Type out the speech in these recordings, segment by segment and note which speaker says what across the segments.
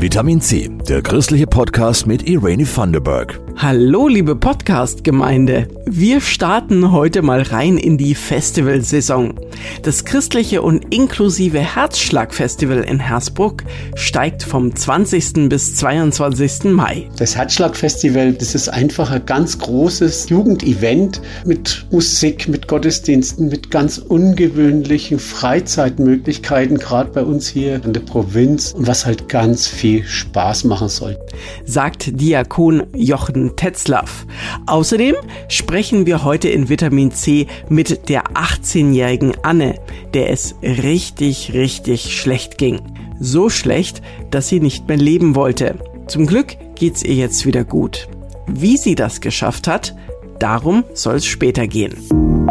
Speaker 1: Vitamin C, der christliche Podcast mit Irene Thunderberg.
Speaker 2: Hallo, liebe Podcast-Gemeinde. Wir starten heute mal rein in die Festivalsaison. Das christliche und inklusive Herzschlag-Festival in Hersbruck steigt vom 20. bis 22. Mai.
Speaker 3: Das Herzschlag-Festival, das ist einfach ein ganz großes Jugendevent mit Musik, mit Gottesdiensten, mit ganz ungewöhnlichen Freizeitmöglichkeiten, gerade bei uns hier in der Provinz und was halt ganz viel Spaß machen soll.
Speaker 2: Sagt Diakon Jochen Tetzlaff. Außerdem sprechen wir heute in Vitamin C mit der 18-jährigen Anne, der es richtig, richtig schlecht ging. So schlecht, dass sie nicht mehr leben wollte. Zum Glück geht's ihr jetzt wieder gut. Wie sie das geschafft hat, darum soll es später gehen.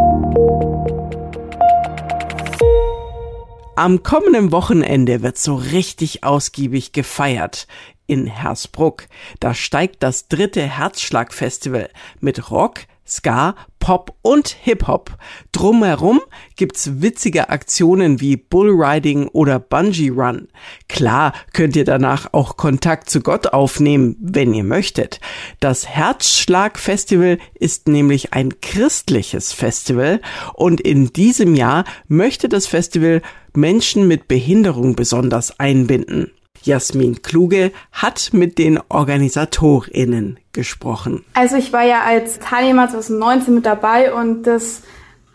Speaker 2: Am kommenden Wochenende wird so richtig ausgiebig gefeiert in Hersbruck. Da steigt das dritte Herzschlagfestival mit Rock, Ska, Pop und Hip-Hop. Drumherum gibt's witzige Aktionen wie Bullriding oder Bungee Run. Klar könnt ihr danach auch Kontakt zu Gott aufnehmen, wenn ihr möchtet. Das Herzschlag-Festival ist nämlich ein christliches Festival und in diesem Jahr möchte das Festival Menschen mit Behinderung besonders einbinden. Jasmin Kluge hat mit den OrganisatorInnen gesprochen.
Speaker 4: Also ich war ja als Teilnehmer 2019 mit dabei und das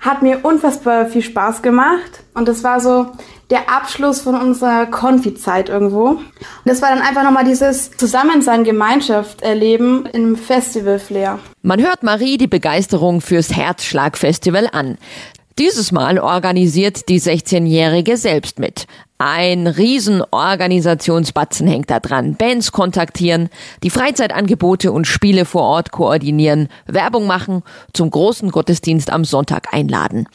Speaker 4: hat mir unfassbar viel Spaß gemacht. Und das war so der Abschluss von unserer Konfi-Zeit irgendwo. Und das war dann einfach nochmal dieses Zusammensein, Gemeinschaft erleben im Festival-Flair.
Speaker 5: Man hört Marie die Begeisterung fürs Herzschlag-Festival an. Dieses Mal organisiert die 16-Jährige selbst mit. Ein Riesenorganisationsbatzen hängt da dran. Bands kontaktieren, die Freizeitangebote und Spiele vor Ort koordinieren, Werbung machen, zum großen Gottesdienst am Sonntag einladen.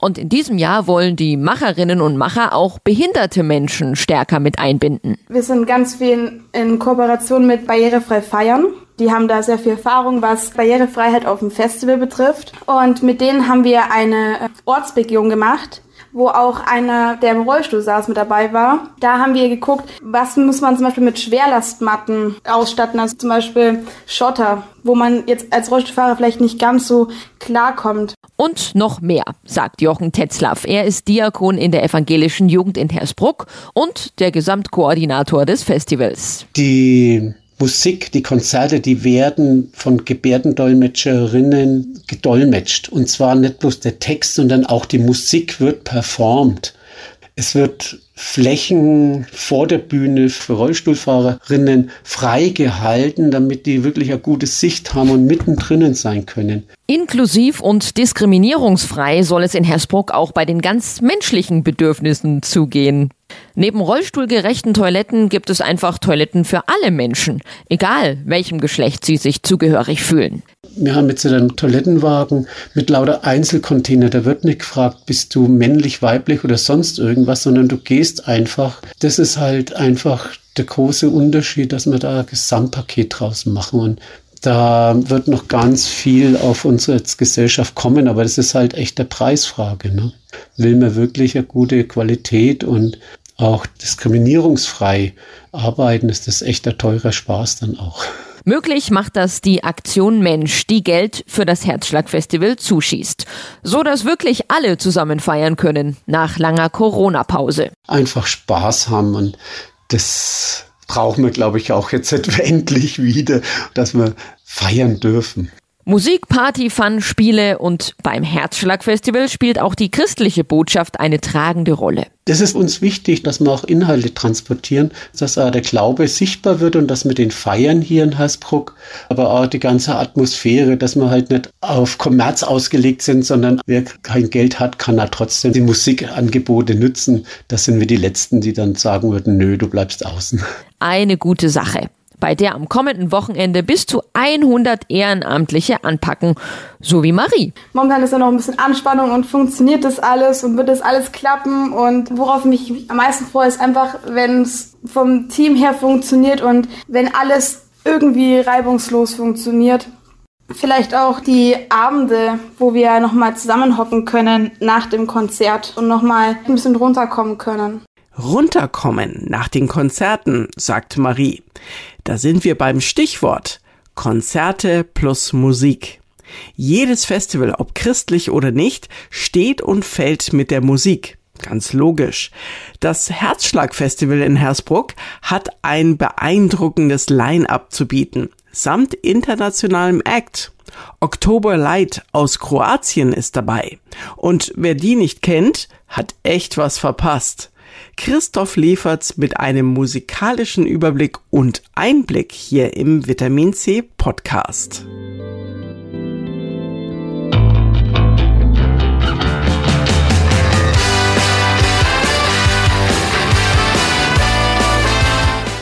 Speaker 5: Und in diesem Jahr wollen die Macherinnen und Macher auch behinderte Menschen stärker mit einbinden.
Speaker 4: Wir sind ganz viel in Kooperation mit Barrierefrei Feiern. Die haben da sehr viel Erfahrung, was Barrierefreiheit auf dem Festival betrifft. Und mit denen haben wir eine Ortsbegehung gemacht wo auch einer, der im Rollstuhl saß, mit dabei war. Da haben wir geguckt, was muss man zum Beispiel mit Schwerlastmatten ausstatten, also zum Beispiel Schotter, wo man jetzt als Rollstuhlfahrer vielleicht nicht ganz so klarkommt.
Speaker 5: Und noch mehr, sagt Jochen Tetzlaff. Er ist Diakon in der evangelischen Jugend in Hersbruck und der Gesamtkoordinator des Festivals.
Speaker 3: Die Musik, die Konzerte, die werden von Gebärdendolmetscherinnen gedolmetscht. Und zwar nicht bloß der Text, sondern auch die Musik wird performt. Es wird Flächen vor der Bühne für Rollstuhlfahrerinnen freigehalten, damit die wirklich eine gute Sicht haben und mittendrin sein können.
Speaker 5: Inklusiv und diskriminierungsfrei soll es in Hersbruck auch bei den ganz menschlichen Bedürfnissen zugehen. Neben rollstuhlgerechten Toiletten gibt es einfach Toiletten für alle Menschen, egal welchem Geschlecht sie sich zugehörig fühlen.
Speaker 3: Wir haben jetzt einen Toilettenwagen mit lauter Einzelcontainer. Da wird nicht gefragt, bist du männlich, weiblich oder sonst irgendwas, sondern du gehst einfach. Das ist halt einfach der große Unterschied, dass wir da ein Gesamtpaket draus machen. Und da wird noch ganz viel auf unsere Gesellschaft kommen, aber das ist halt echt eine Preisfrage. Ne? Will man wirklich eine gute Qualität und auch diskriminierungsfrei arbeiten, ist das echt ein teurer Spaß dann auch.
Speaker 5: Möglich macht das die Aktion Mensch, die Geld für das Herzschlagfestival zuschießt. So dass wirklich alle zusammen feiern können nach langer Corona-Pause.
Speaker 3: Einfach Spaß haben und das brauchen wir, glaube ich, auch jetzt endlich wieder, dass wir feiern dürfen.
Speaker 5: Musik, Party, Fun, Spiele und beim Herzschlagfestival spielt auch die christliche Botschaft eine tragende Rolle.
Speaker 3: Das ist uns wichtig, dass wir auch Inhalte transportieren, dass auch der Glaube sichtbar wird und dass wir den feiern hier in Hersbruck, aber auch die ganze Atmosphäre, dass wir halt nicht auf Kommerz ausgelegt sind, sondern wer kein Geld hat, kann er trotzdem die Musikangebote nützen. Das sind wir die Letzten, die dann sagen würden, nö, du bleibst außen.
Speaker 5: Eine gute Sache bei der am kommenden Wochenende bis zu 100 Ehrenamtliche anpacken, so wie Marie.
Speaker 4: Momentan ist ja noch ein bisschen Anspannung und funktioniert das alles und wird das alles klappen und worauf mich am meisten freue, ist einfach, wenn es vom Team her funktioniert und wenn alles irgendwie reibungslos funktioniert. Vielleicht auch die Abende, wo wir nochmal zusammenhocken können nach dem Konzert und nochmal ein bisschen runterkommen können.
Speaker 2: Runterkommen nach den Konzerten, sagt Marie. Da sind wir beim Stichwort Konzerte plus Musik. Jedes Festival, ob christlich oder nicht, steht und fällt mit der Musik. Ganz logisch. Das Herzschlagfestival in Hersbruck hat ein beeindruckendes Line-up zu bieten, samt internationalem Act. Oktober Light aus Kroatien ist dabei. Und wer die nicht kennt, hat echt was verpasst. Christoph liefert's mit einem musikalischen Überblick und Einblick hier im Vitamin C Podcast.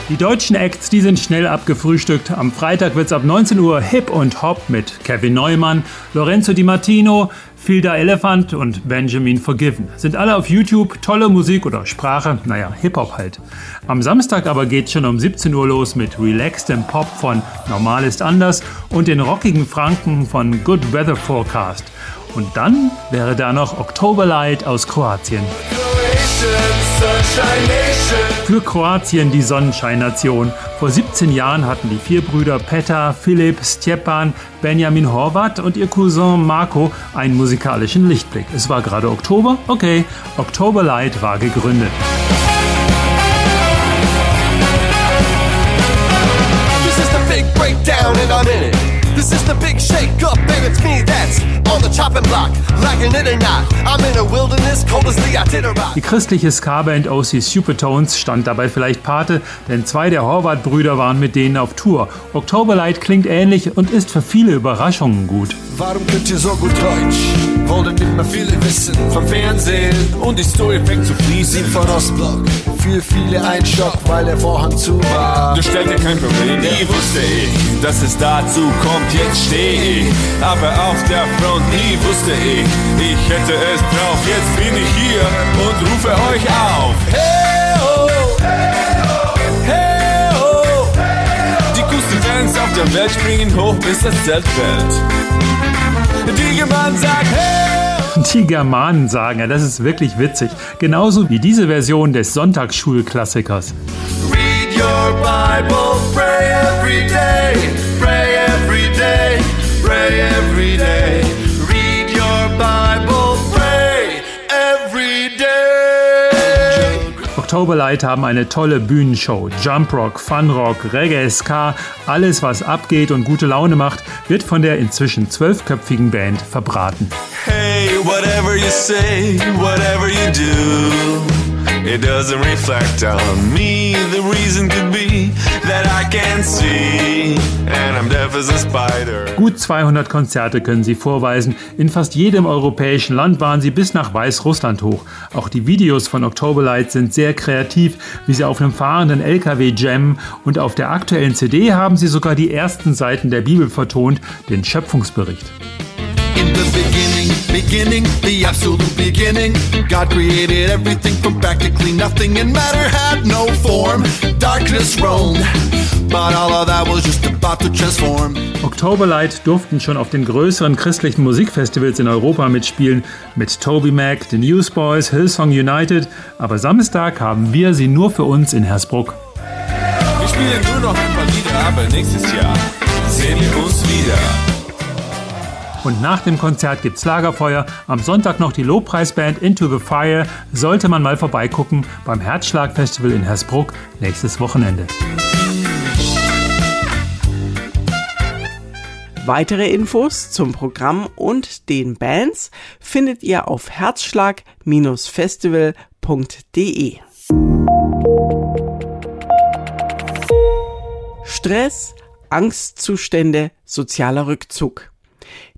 Speaker 6: Die deutschen Acts, die sind schnell abgefrühstückt. Am Freitag wird's ab 19 Uhr Hip und Hop mit Kevin Neumann, Lorenzo Di Martino, Filda Elephant und Benjamin Forgiven. Sind alle auf YouTube, tolle Musik oder Sprache, naja, Hip-Hop halt. Am Samstag aber geht's schon um 17 Uhr los mit Relaxed Pop von Normal ist anders und den rockigen Franken von Good Weather Forecast. Und dann wäre da noch Oktoberlight aus Kroatien. Für Kroatien die Sonnenscheinnation. Vor 17 Jahren hatten die vier Brüder Petar, Philipp, Stjepan, Benjamin Horvat und ihr Cousin Marco einen musikalischen Lichtblick. Es war gerade Oktober, okay, Oktoberlight war gegründet.
Speaker 7: This is the big breakdown and I'm in it. This is the big shake up and it's me that's
Speaker 6: Die christliche Ska-Band OC Supertones stand dabei vielleicht Pate, denn zwei der Horvath-Brüder waren mit denen auf Tour. Oktoberlight klingt ähnlich und ist für viele Überraschungen gut.
Speaker 7: Warum könnt ihr so gut Deutsch? Wollen immer viele wissen vom Fernsehen und die Story fängt zu fließen. Sieb von Ostblock, für viele ein Schock, weil der Vorhang zu war.
Speaker 8: Du stellst dir kein Problem, nie wusste ich, dass es dazu kommt, jetzt steh ich. Aber auf der Front nie wusste ich, ich hätte es drauf, jetzt bin ich hier und rufe euch auf. Hey Fans auf der Welt springen hoch, bis das Zelt fällt. Die Mann sagt, hey!
Speaker 6: Die Germanen sagen, ja, das ist wirklich witzig. Genauso wie diese Version des Sonntagsschulklassikers.
Speaker 7: Read your Bible, pray every day,
Speaker 6: Oktoberlight haben eine tolle Bühnenshow. Jumprock, Funrock, Reggae, Ska, alles was abgeht und gute Laune macht, wird von der inzwischen zwölfköpfigen Band verbraten.
Speaker 8: Hey, whatever you say, whatever you do, it doesn't reflect on me. The reason could be
Speaker 6: Gut 200 Konzerte können sie vorweisen. In fast jedem europäischen Land waren sie bis nach Weißrussland hoch. Auch die Videos von Oktoberlight sind sehr kreativ, wie sie auf einem fahrenden LKW jammen. Und auf der aktuellen CD haben sie sogar die ersten Seiten der Bibel vertont, den Schöpfungsbericht.
Speaker 7: In the beginning, beginning, the absolute beginning, God created everything from practically nothing, and matter had no form. Darkness roamed, but all of that was just about to transform.
Speaker 6: Oktoberlight durften schon auf den größeren christlichen Musikfestivals in Europa mitspielen, mit Toby Mac, The Newsboys, Hillsong United, aber Samstag haben wir sie nur für uns in Hersbruck.
Speaker 8: Wir spielen nur noch ein paar Lieder, aber nächstes Jahr sehen wir uns wieder.
Speaker 6: Und nach dem Konzert gibt's Lagerfeuer. Am Sonntag noch die Lobpreisband Into the Fire. Sollte man mal vorbeigucken beim Herzschlagfestival in Hersbruck nächstes Wochenende.
Speaker 2: Weitere Infos zum Programm und den Bands findet ihr auf herzschlag-festival.de. Stress, Angstzustände, sozialer Rückzug.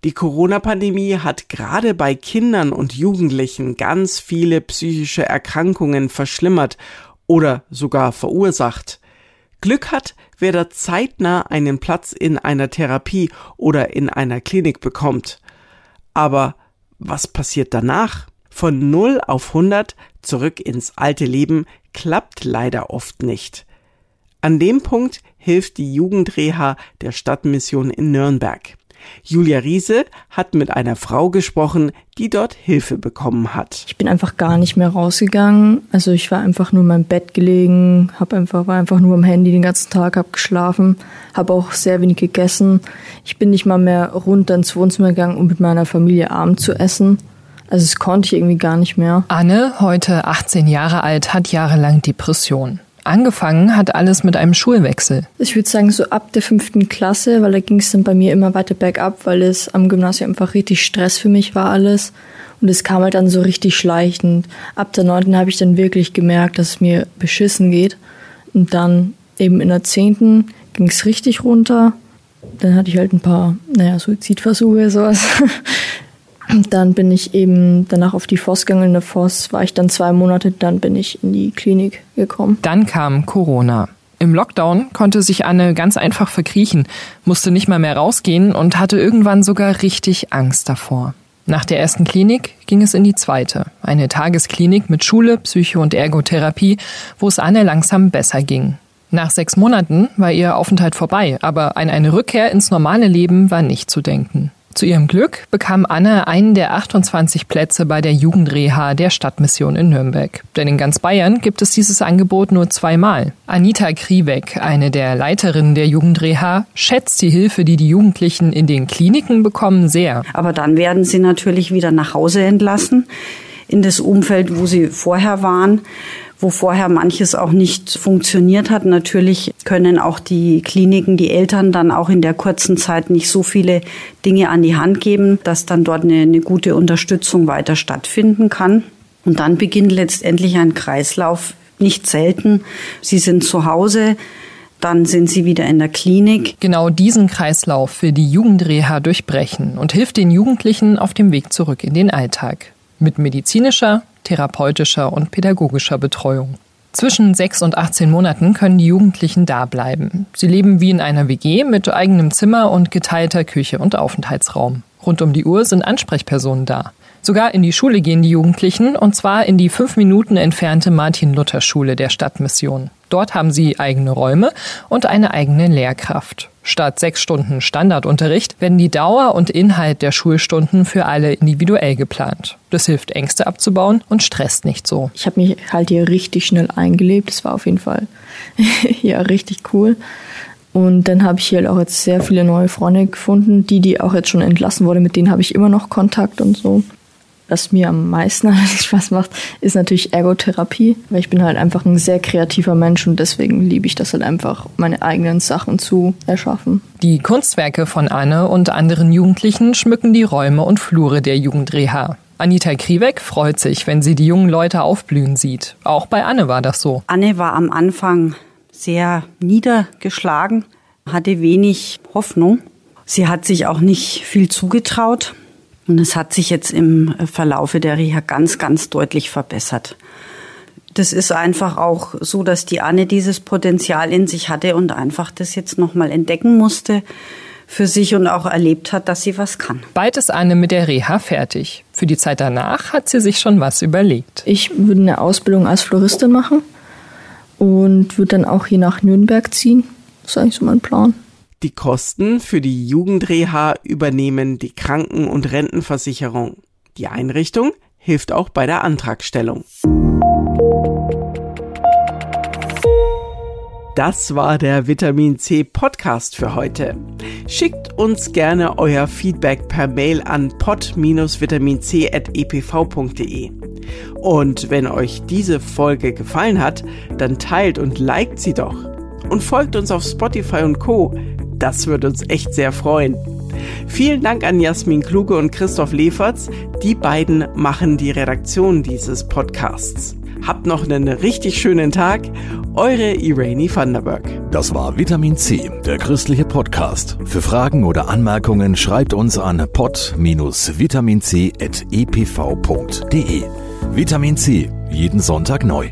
Speaker 2: Die Corona-Pandemie hat gerade bei Kindern und Jugendlichen ganz viele psychische Erkrankungen verschlimmert oder sogar verursacht. Glück hat, wer da zeitnah einen Platz in einer Therapie oder in einer Klinik bekommt. Aber was passiert danach? Von 0 auf 100 zurück ins alte Leben klappt leider oft nicht. An dem Punkt hilft die Jugendreha der Stadtmission in Nürnberg. Julia Riese hat mit einer Frau gesprochen, die dort Hilfe bekommen hat.
Speaker 9: Ich bin einfach gar nicht mehr rausgegangen. Also ich war einfach nur in meinem Bett gelegen, hab einfach, war einfach nur am Handy den ganzen Tag, hab geschlafen, habe auch sehr wenig gegessen. Ich bin nicht mal mehr runter ins Wohnzimmer gegangen, um mit meiner Familie Abend zu essen. Also es konnte ich irgendwie gar nicht mehr.
Speaker 10: Anne, heute 18 Jahre alt, hat jahrelang Depression. Angefangen hat alles mit einem Schulwechsel.
Speaker 9: Ich würde sagen, so ab der fünften Klasse, weil da ging es dann bei mir immer weiter bergab, weil es am Gymnasium einfach richtig Stress für mich war alles. Und es kam halt dann so richtig schleichend. Ab der neunten habe ich dann wirklich gemerkt, dass es mir beschissen geht. Und dann eben in der zehnten ging es richtig runter. Dann hatte ich halt ein paar, naja, Suizidversuche, sowas. Dann bin ich eben danach auf die Voss gegangen. In der Voss war ich dann zwei Monate, dann bin ich in die Klinik gekommen.
Speaker 10: Dann kam Corona. Im Lockdown konnte sich Anne ganz einfach verkriechen, musste nicht mal mehr rausgehen und hatte irgendwann sogar richtig Angst davor. Nach der ersten Klinik ging es in die zweite, eine Tagesklinik mit Schule, Psycho und Ergotherapie, wo es Anne langsam besser ging. Nach sechs Monaten war ihr Aufenthalt vorbei, aber an eine Rückkehr ins normale Leben war nicht zu denken. Zu ihrem Glück bekam Anne einen der 28 Plätze bei der Jugendreha der Stadtmission in Nürnberg. Denn in ganz Bayern gibt es dieses Angebot nur zweimal. Anita Kriebeck, eine der Leiterinnen der Jugendreha, schätzt die Hilfe, die die Jugendlichen in den Kliniken bekommen, sehr.
Speaker 11: Aber dann werden sie natürlich wieder nach Hause entlassen in das Umfeld, wo sie vorher waren wo vorher manches auch nicht funktioniert hat. Natürlich können auch die Kliniken, die Eltern dann auch in der kurzen Zeit nicht so viele Dinge an die Hand geben, dass dann dort eine, eine gute Unterstützung weiter stattfinden kann. Und dann beginnt letztendlich ein Kreislauf, nicht selten. Sie sind zu Hause, dann sind sie wieder in der Klinik.
Speaker 10: Genau diesen Kreislauf will die Jugendreha durchbrechen und hilft den Jugendlichen auf dem Weg zurück in den Alltag. Mit medizinischer, therapeutischer und pädagogischer Betreuung. Zwischen 6 und 18 Monaten können die Jugendlichen da bleiben. Sie leben wie in einer WG mit eigenem Zimmer und geteilter Küche und Aufenthaltsraum. Rund um die Uhr sind Ansprechpersonen da. Sogar in die Schule gehen die Jugendlichen, und zwar in die fünf Minuten entfernte Martin-Luther-Schule der Stadtmission. Dort haben sie eigene Räume und eine eigene Lehrkraft. Statt sechs Stunden Standardunterricht werden die Dauer und Inhalt der Schulstunden für alle individuell geplant. Das hilft, Ängste abzubauen und stresst nicht so.
Speaker 9: Ich habe mich halt hier richtig schnell eingelebt. Das war auf jeden Fall ja richtig cool. Und dann habe ich hier halt auch jetzt sehr viele neue Freunde gefunden, die, die auch jetzt schon entlassen wurden, mit denen habe ich immer noch Kontakt und so. Was mir am meisten Spaß macht, ist natürlich Ergotherapie, weil ich bin halt einfach ein sehr kreativer Mensch und deswegen liebe ich das halt einfach, meine eigenen Sachen zu erschaffen.
Speaker 10: Die Kunstwerke von Anne und anderen Jugendlichen schmücken die Räume und Flure der Jugendreha. Anita Kriebeck freut sich, wenn sie die jungen Leute aufblühen sieht. Auch bei Anne war das so.
Speaker 11: Anne war am Anfang sehr niedergeschlagen, hatte wenig Hoffnung. Sie hat sich auch nicht viel zugetraut. Und es hat sich jetzt im Verlaufe der Reha ganz, ganz deutlich verbessert. Das ist einfach auch so, dass die Anne dieses Potenzial in sich hatte und einfach das jetzt nochmal entdecken musste für sich und auch erlebt hat, dass sie was kann.
Speaker 10: Bald ist Anne mit der Reha fertig. Für die Zeit danach hat sie sich schon was überlegt.
Speaker 9: Ich würde eine Ausbildung als Floristin machen und würde dann auch hier nach Nürnberg ziehen. Das ist eigentlich so mein Plan.
Speaker 2: Die Kosten für die Jugendreha übernehmen die Kranken- und Rentenversicherung. Die Einrichtung hilft auch bei der Antragstellung. Das war der Vitamin C Podcast für heute. Schickt uns gerne euer Feedback per Mail an pod-vitaminc.epv.de. Und wenn euch diese Folge gefallen hat, dann teilt und liked sie doch. Und folgt uns auf Spotify und Co. Das würde uns echt sehr freuen. Vielen Dank an Jasmin Kluge und Christoph Leferz. Die beiden machen die Redaktion dieses Podcasts. Habt noch einen richtig schönen Tag. Eure Irene Vanderberg.
Speaker 1: Das war Vitamin C, der christliche Podcast. Für Fragen oder Anmerkungen schreibt uns an pod-vitaminc.epv.de. Vitamin C, jeden Sonntag neu.